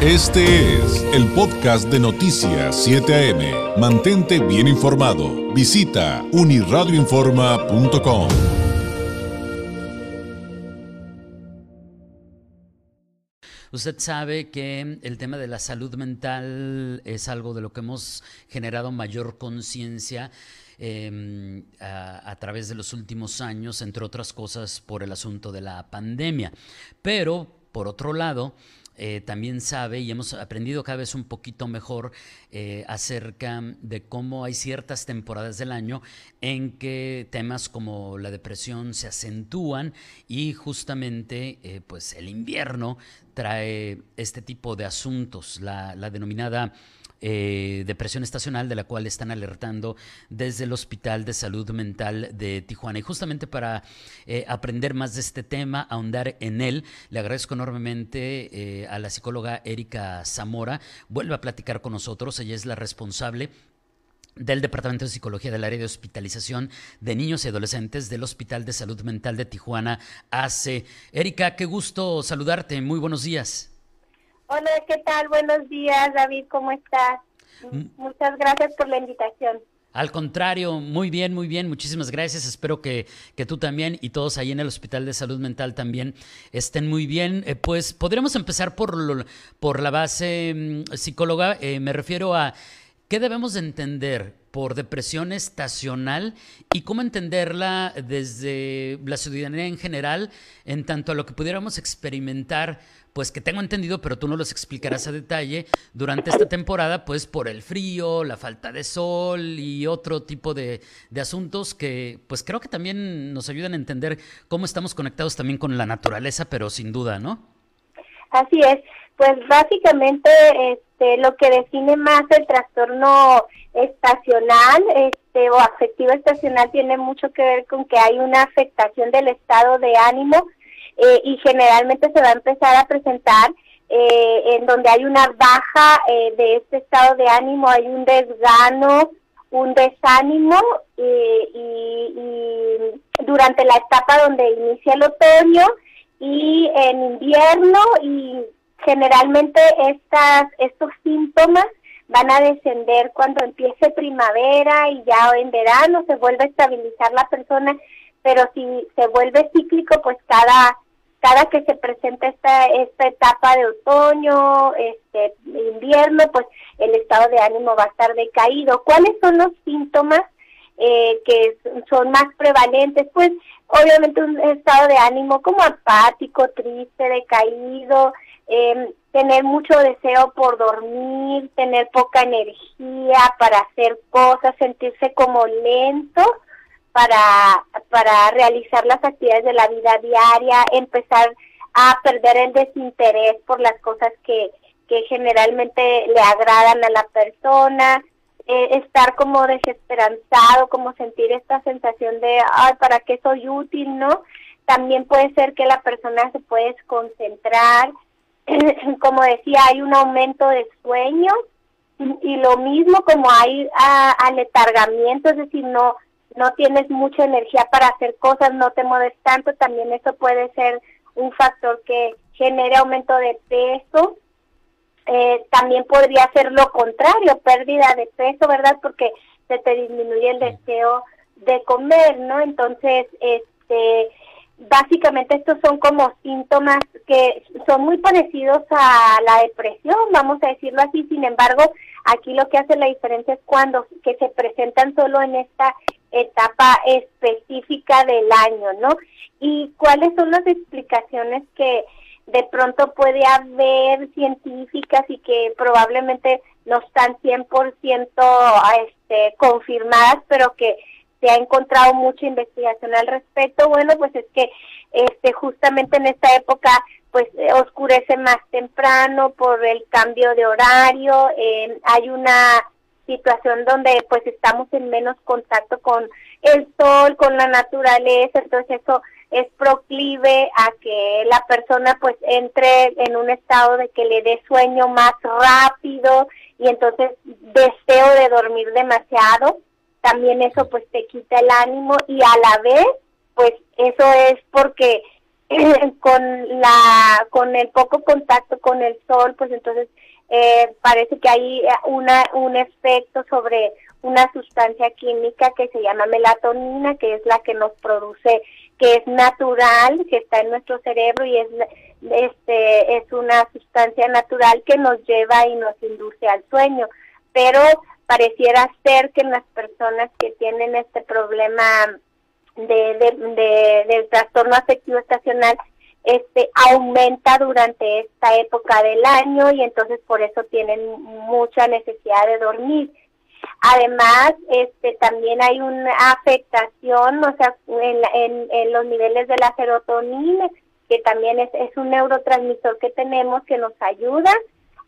Este es el podcast de Noticias 7 AM. Mantente bien informado. Visita uniradioinforma.com. Usted sabe que el tema de la salud mental es algo de lo que hemos generado mayor conciencia em, a, a, través de los últimos años, entre otras cosas por el asunto de la pandemia. Pero, por otro lado, eh, también sabe y hemos aprendido cada vez un poquito mejor eh, acerca de cómo hay ciertas temporadas del año en que temas como la depresión se acentúan y justamente eh, pues el invierno trae este tipo de asuntos, la, la denominada eh, depresión estacional de la cual están alertando desde el Hospital de Salud Mental de Tijuana. Y justamente para eh, aprender más de este tema, ahondar en él, le agradezco enormemente eh, a la psicóloga Erika Zamora. Vuelve a platicar con nosotros, ella es la responsable del Departamento de Psicología del Área de Hospitalización de Niños y Adolescentes del Hospital de Salud Mental de Tijuana, AC. Erika, qué gusto saludarte. Muy buenos días. Hola, ¿qué tal? Buenos días, David, ¿cómo estás? Mm. Muchas gracias por la invitación. Al contrario, muy bien, muy bien, muchísimas gracias. Espero que, que, tú también y todos ahí en el Hospital de Salud Mental también estén muy bien. Eh, pues podríamos empezar por, lo, por la base mm, psicóloga. Eh, me refiero a qué debemos de entender por depresión estacional y cómo entenderla desde la ciudadanía en general en tanto a lo que pudiéramos experimentar pues que tengo entendido, pero tú no los explicarás a detalle, durante esta temporada, pues por el frío, la falta de sol y otro tipo de asuntos que pues creo que también nos ayudan a entender cómo estamos conectados también con la naturaleza, pero sin duda, ¿no? Así es, pues básicamente este, lo que define más el trastorno estacional este, o afectivo estacional tiene mucho que ver con que hay una afectación del estado de ánimo eh, y generalmente se va a empezar a presentar eh, en donde hay una baja eh, de este estado de ánimo, hay un desgano, un desánimo y, y, durante la etapa donde inicia el otoño y en invierno y generalmente estas estos síntomas van a descender cuando empiece primavera y ya en verano se vuelve a estabilizar la persona, pero si se vuelve cíclico, pues cada cada que se presenta esta, esta etapa de otoño, este invierno, pues el estado de ánimo va a estar decaído. ¿Cuáles son los síntomas eh, que son más prevalentes? Pues obviamente un estado de ánimo como apático, triste, decaído, eh, tener mucho deseo por dormir, tener poca energía para hacer cosas, sentirse como lento, para, para realizar las actividades de la vida diaria, empezar a perder el desinterés por las cosas que, que generalmente le agradan a la persona, eh, estar como desesperanzado, como sentir esta sensación de, ay, ¿para qué soy útil? ¿No? También puede ser que la persona se puede desconcentrar, como decía, hay un aumento de sueño y, lo mismo como hay aletargamiento, es decir, no no tienes mucha energía para hacer cosas, no te mueves tanto, también eso puede ser un factor que genere aumento de peso. Eh, también podría ser lo contrario, pérdida de peso, ¿verdad? Porque se te disminuye el deseo de comer, ¿no? Entonces, este, básicamente estos son como síntomas que son muy parecidos a la depresión, vamos a decirlo así, sin embargo, aquí lo que hace la diferencia es cuando que se presentan solo en esta etapa específica del año, ¿no? Y cuáles son las explicaciones que de pronto puede haber científicas y que probablemente no están 100% este, confirmadas, pero que se ha encontrado mucha investigación al respecto. Bueno, pues es que este justamente en esta época pues oscurece más temprano por el cambio de horario, eh, hay una situación donde pues estamos en menos contacto con el sol, con la naturaleza, entonces eso es proclive a que la persona pues entre en un estado de que le dé sueño más rápido y entonces deseo de dormir demasiado, también eso pues te quita el ánimo y a la vez pues eso es porque con la con el poco contacto con el sol, pues entonces eh, parece que hay una un efecto sobre una sustancia química que se llama melatonina, que es la que nos produce, que es natural, que está en nuestro cerebro y es este es una sustancia natural que nos lleva y nos induce al sueño, pero pareciera ser que en las personas que tienen este problema de, del trastorno afectivo estacional este aumenta durante esta época del año y entonces por eso tienen mucha necesidad de dormir. Además, este también hay una afectación, o sea, en, en, los niveles de la serotonina, que también es, es un neurotransmisor que tenemos que nos ayuda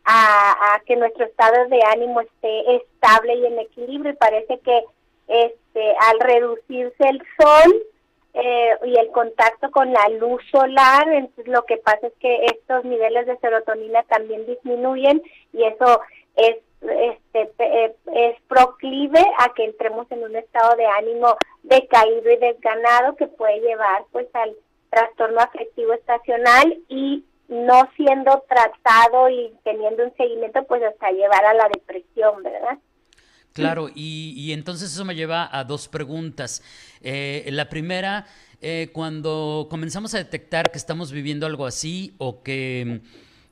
a, a que nuestro estado de ánimo esté estable y en equilibrio. Y parece que este, al reducirse el sol eh, y el contacto con la luz solar, entonces lo que pasa es que estos niveles de serotonina también disminuyen y eso es este, eh, es proclive a que entremos en un estado de ánimo decaído y desganado que puede llevar pues al trastorno afectivo estacional y no siendo tratado y teniendo un seguimiento pues hasta llevar a la depresión, ¿verdad? Claro, y, entonces eso me lleva a dos preguntas. Eh, la primera, eh, cuando comenzamos a detectar que estamos viviendo algo así o que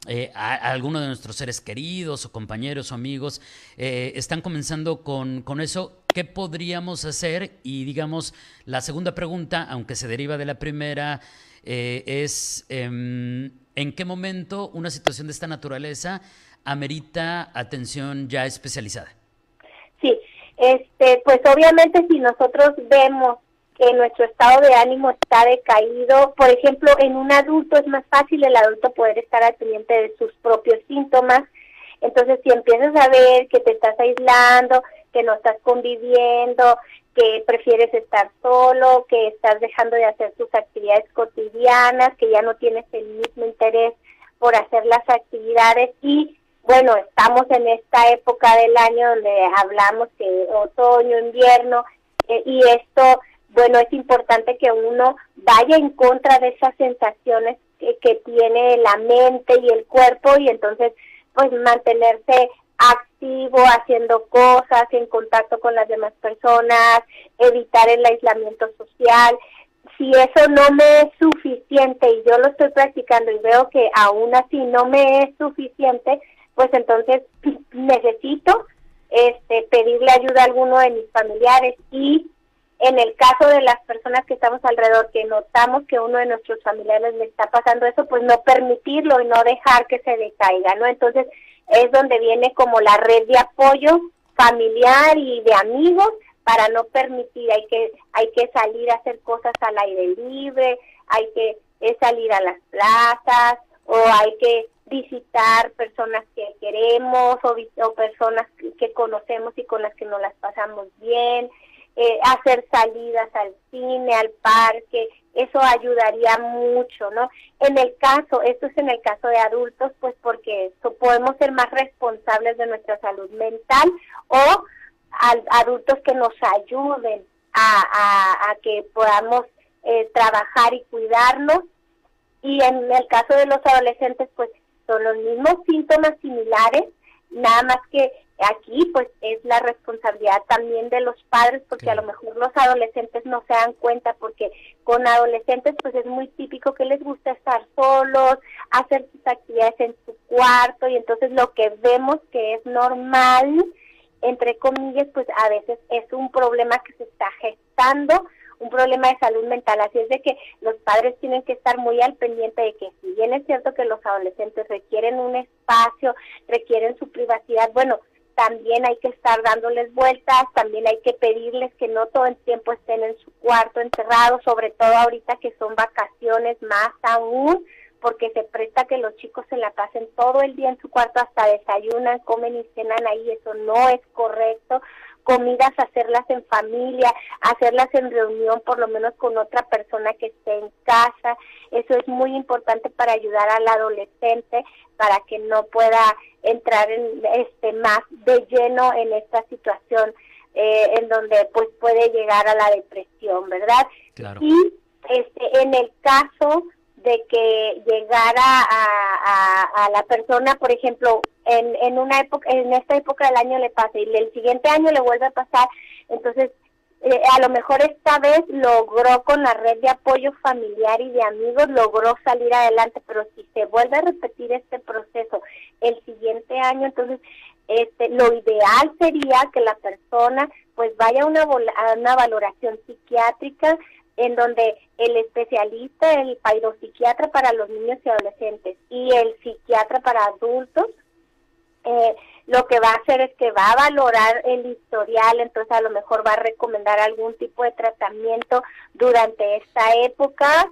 eh, alguno de nuestros seres queridos o compañeros o amigos están comenzando con, con eso, ¿qué podríamos hacer? Y digamos, la segunda pregunta, aunque se deriva de la primera, es em, ¿en qué momento una situación de esta naturaleza amerita atención ya especializada? Sí, este, pues obviamente si nosotros vemos que nuestro estado de ánimo está decaído, por ejemplo, en un adulto es más fácil el adulto poder estar al pendiente de sus propios síntomas. Entonces, si empiezas a ver que te estás aislando, que no estás conviviendo, que prefieres estar solo, que estás dejando de hacer tus actividades cotidianas, que ya no tienes el mismo interés por hacer las actividades y bueno, estamos en esta época del año donde hablamos que otoño, invierno, eh, y esto, bueno, es importante que uno vaya en contra de esas sensaciones que, que tiene la mente y el cuerpo y entonces, pues mantenerse activo, haciendo cosas, en contacto con las demás personas, evitar el aislamiento social. Si eso no me es suficiente y yo lo estoy practicando y veo que aún así no me es suficiente, pues entonces necesito este, pedirle ayuda a alguno de mis familiares y en el caso de las personas que estamos alrededor, que notamos que uno de nuestros familiares le está pasando eso, pues no permitirlo y no dejar que se decaiga, ¿no? Entonces es donde viene como la red de apoyo familiar y de amigos para no permitir, hay que, hay que salir a hacer cosas al aire libre, hay que salir a las plazas o hay que visitar personas que queremos o, personas que, conocemos y con las que nos las pasamos bien, eh, hacer salidas al cine, al parque, eso ayudaría mucho, ¿no? En el caso, esto es en el caso de adultos, pues porque podemos ser más responsables de nuestra salud mental o adultos que nos ayuden a, a, que podamos eh, trabajar y cuidarnos. Y en el caso de los adolescentes, pues son los mismos síntomas similares, nada más que aquí pues es la responsabilidad también de los padres porque a lo mejor los adolescentes no se dan cuenta porque con adolescentes pues es muy típico que les gusta estar solos, hacer sus actividades en su cuarto y entonces lo que vemos que es normal entre comillas pues a veces es un problema que se está gestando un problema de salud mental. Así es de que los padres tienen que estar muy al pendiente de que si bien es cierto que los adolescentes requieren un espacio, requieren su privacidad, bueno, también hay que estar dándoles vueltas, también hay que pedirles que no todo el tiempo estén en su cuarto encerrados, sobre todo ahorita que son vacaciones más aún, porque se presta que los chicos se la pasen todo el día en su cuarto, hasta desayunan, comen y cenan ahí, eso no es correcto comidas, hacerlas en familia, hacerlas en reunión por lo menos con otra persona que esté en casa. Eso es muy importante para ayudar al adolescente para que no pueda entrar en este más de lleno en esta situación eh, en donde pues puede llegar a la depresión, ¿verdad? Y este en el caso de que llegara a, la persona, por ejemplo, en, en una época, en esta época del año le pasa y el siguiente año le vuelve a pasar, entonces eh, a lo mejor esta vez logró con la red de apoyo familiar y de amigos, logró salir adelante, pero si se vuelve a repetir este proceso el siguiente año, entonces este, lo ideal sería que la persona pues vaya a una, a una valoración psiquiátrica, en donde el especialista, el psiquiatra para los niños y adolescentes y el psiquiatra para adultos, eh, lo que va a hacer es que va a valorar el historial, entonces a lo mejor va a recomendar algún tipo de tratamiento durante esta época,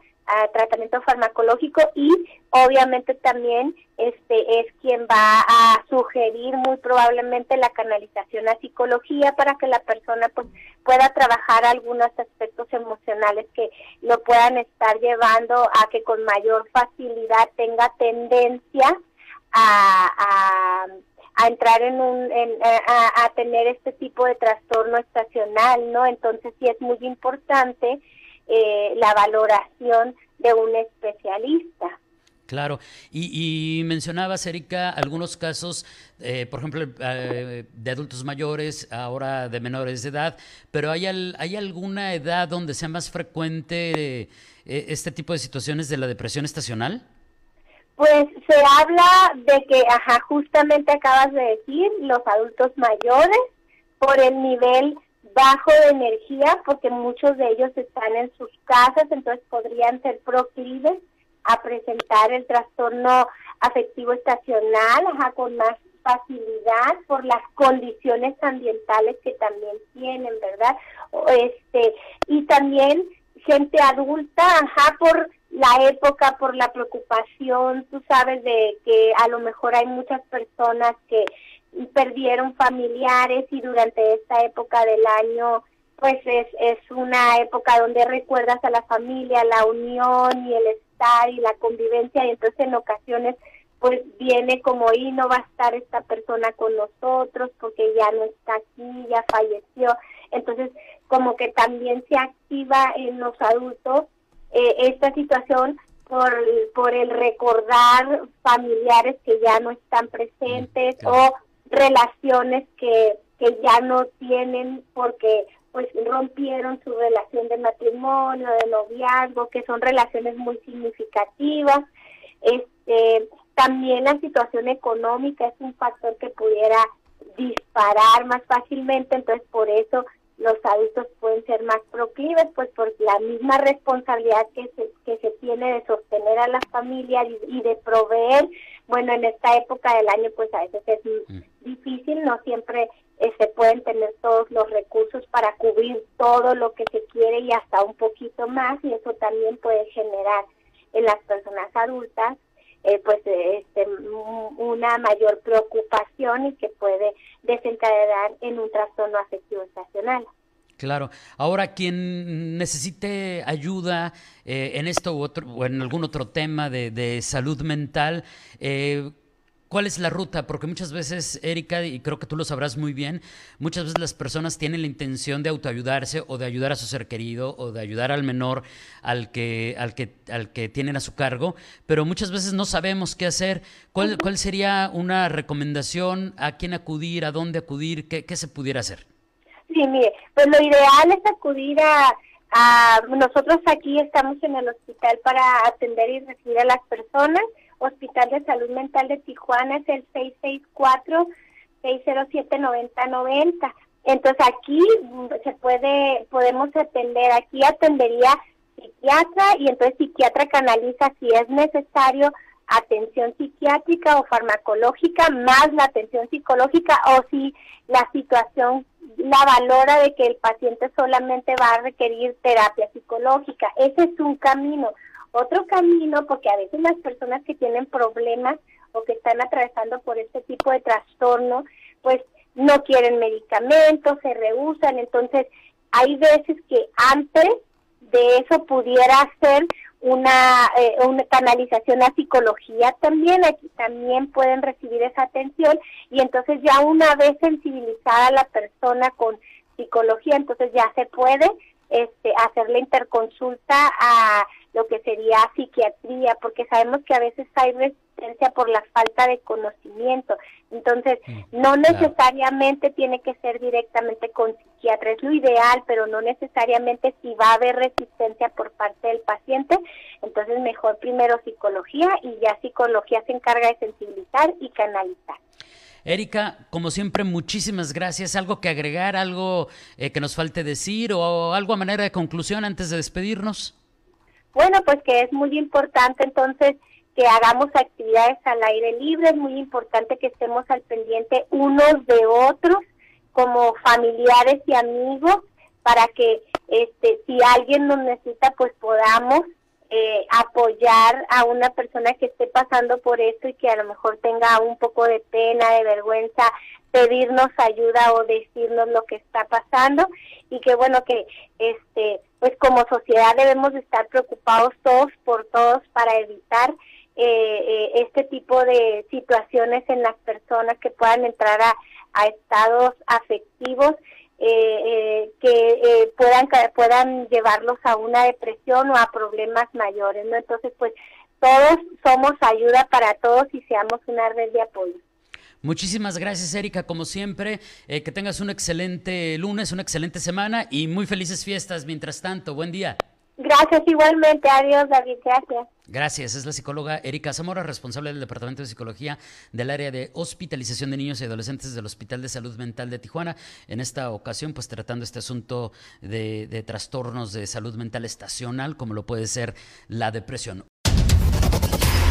tratamiento farmacológico y obviamente también este es quien va a sugerir muy probablemente la canalización a psicología para que la persona pues pueda trabajar algunos aspectos emocionales que lo puedan estar llevando a que con mayor facilidad tenga tendencia a, a entrar en un a, a, tener este tipo de trastorno estacional no entonces sí es muy importante eh, la valoración de un especialista. Claro, y, y mencionabas, Erika, algunos casos, eh, por ejemplo, eh, de adultos mayores, ahora de menores de edad, pero ¿hay, ¿hay alguna edad donde sea más frecuente este tipo de situaciones de la depresión estacional? Pues se habla de que, ajá, justamente acabas de decir, los adultos mayores, por el nivel bajo de energía porque muchos de ellos están en sus casas, entonces podrían ser proclives a presentar el trastorno afectivo estacional ajá, con más facilidad por las condiciones ambientales que también tienen, ¿verdad? Este, y también gente adulta, ajá, por la época, por la preocupación, tú sabes de que a lo mejor hay muchas personas que perdieron familiares y durante esta época del año pues es, es una época donde recuerdas a la familia, la unión y el estar y la convivencia y entonces en ocasiones pues viene como y no va a estar esta persona con nosotros porque ya no está aquí, ya falleció. Entonces como que también se activa en los adultos eh, esta situación por, por el recordar familiares que ya no están presentes o relaciones que, que ya no tienen porque pues rompieron su relación de matrimonio, de noviazgo, que son relaciones muy significativas. Este, también la situación económica es un factor que pudiera disparar más fácilmente, entonces por eso los adultos pueden ser más proclives, pues por la misma responsabilidad que se, que se tiene de sostener a la familia y, de proveer. Bueno, en esta época del año, pues a veces es mm. difícil, no siempre eh, se pueden tener todos los recursos para cubrir todo lo que se quiere y hasta un poquito más, y eso también puede generar en las personas adultas eh, pues este, mayor preocupación y que puede desencadenar en un trastorno afectivo estacional. Claro. Ahora, quien necesite ayuda eh, en esto o en algún otro tema de, de salud mental, eh, ¿Cuál es la ruta? Porque muchas veces, Erika, y creo que tú lo sabrás muy bien, muchas veces las personas tienen la intención de autoayudarse o de ayudar a su ser querido o de ayudar al menor al que, al que, al que tienen a su cargo, pero muchas veces no sabemos qué hacer. ¿Cuál, cuál sería una recomendación? ¿A quién acudir? ¿A dónde acudir? ¿Qué, qué se pudiera hacer? Sí, mire, pues lo ideal es acudir a, a... Nosotros aquí estamos en el hospital para atender y recibir a las personas Hospital de Salud Mental de Tijuana es el 664-607-9090. Entonces aquí mm, se puede, podemos atender, aquí atendería psiquiatra y entonces psiquiatra canaliza si es necesario atención psiquiátrica o farmacológica más la atención psicológica o si la situación la valora de que el paciente solamente va a requerir terapia psicológica. Ese es un camino. Otro camino, porque a veces las personas que tienen problemas o que están atravesando por este tipo de trastorno, pues no quieren medicamentos, se rehusan, entonces hay veces que antes de eso pudiera ser una, eh, una canalización a psicología también, aquí también pueden recibir esa atención. Y entonces ya una vez sensibilizada la persona con psicología, entonces ya se puede este, hacer la interconsulta a lo que sería psiquiatría, porque sabemos que a veces hay resistencia por la falta de conocimiento. Entonces, mm, no necesariamente tiene que ser directamente con psiquiatra, es lo ideal, pero no necesariamente si va a haber resistencia por parte del paciente, entonces mejor primero psicología y ya psicología se encarga de sensibilizar y canalizar. Erika, como siempre, muchísimas gracias. ¿Algo que agregar, algo eh, que nos falte decir o algo a manera de conclusión antes de despedirnos? Bueno, pues que es muy importante entonces que hagamos actividades al aire libre, es muy importante que estemos al pendiente unos de otros como familiares y amigos para que este si alguien nos necesita pues podamos eh, apoyar a una persona que esté pasando por esto y que a lo mejor tenga un poco de pena, de vergüenza, pedirnos ayuda o decirnos lo que está pasando y que bueno que este pues como sociedad debemos estar preocupados todos por todos para evitar eh, eh, este tipo de situaciones en las personas que puedan entrar a, a estados afectivos eh, eh, que eh, puedan puedan llevarlos a una depresión o a problemas mayores no entonces pues todos somos ayuda para todos y seamos una red de apoyo Muchísimas gracias, Erika, como siempre. que tengas un excelente lunes, una excelente semana y muy felices fiestas mientras tanto. Buen día. Gracias igualmente. Adiós, David. Gracias. Gracias. Es la psicóloga Erika Zamora, responsable del Departamento de Psicología del área de hospitalización de niños y adolescentes del Hospital de Salud Mental de Tijuana. En esta ocasión, pues tratando este asunto de, de trastornos de salud mental estacional, como lo puede ser la depresión.